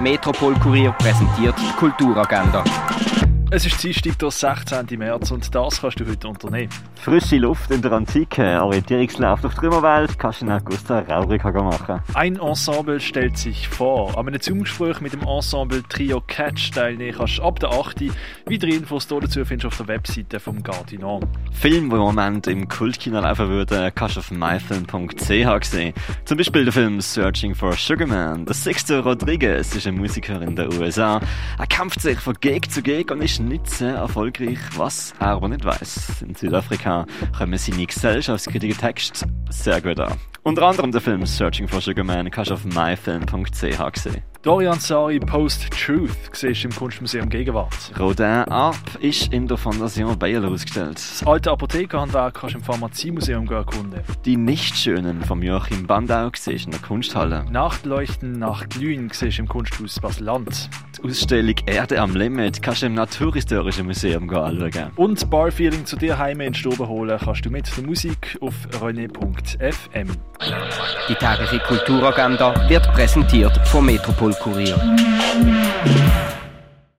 Metropol Kurier präsentiert Kulturagenda. Es ist Dienstag, der 16. März und das kannst du heute unternehmen. Frische Luft in der Antike, Orientierungslauf die Römerwelt, kannst du in Augusta Raurica machen. Ein Ensemble stellt sich vor. An einem Zoom-Gespräch mit dem Ensemble Trio Catch teilnehmen kannst du ab der 8. Weitere Infos dazu findest du auf der Webseite vom Gardinon. Film, der im Moment im Kultkino laufen würde, kannst du auf myfilm.ch sehen. Zum Beispiel der Film Searching for Sugarman. Der Sixto Rodriguez ist ein Musiker in den USA. Er kämpft sich von Geg zu Geg und ist nicht sehr erfolgreich, was er aber nicht weiß. In Südafrika kommen seine gesellschaftskritiken Texte sehr gut an. Unter anderem der Film Searching for Sugar Man kannst du auf myfilm.ch sehen. Dorian Sari Post Truth siehst im Kunstmuseum Gegenwart. Rodin Ab ist in der Fondation Bayerl ausgestellt. Das alte Apothekerhandwerk kannst du im Pharmaziemuseum erkunden. Die Nichtschönen von Joachim Bandau siehst in der Kunsthalle. Nachtleuchten nach Glühen siehst im Kunsthaus Basel-Land. Die Ausstellung Erde am Limit kannst du im Naturhistorischen Museum anschauen. Und Barfeeling zu dir heim in Stube holen kannst du mit der Musik auf rené.fm. Die tägliche Kulturagenda wird präsentiert vom Metropol Kurier.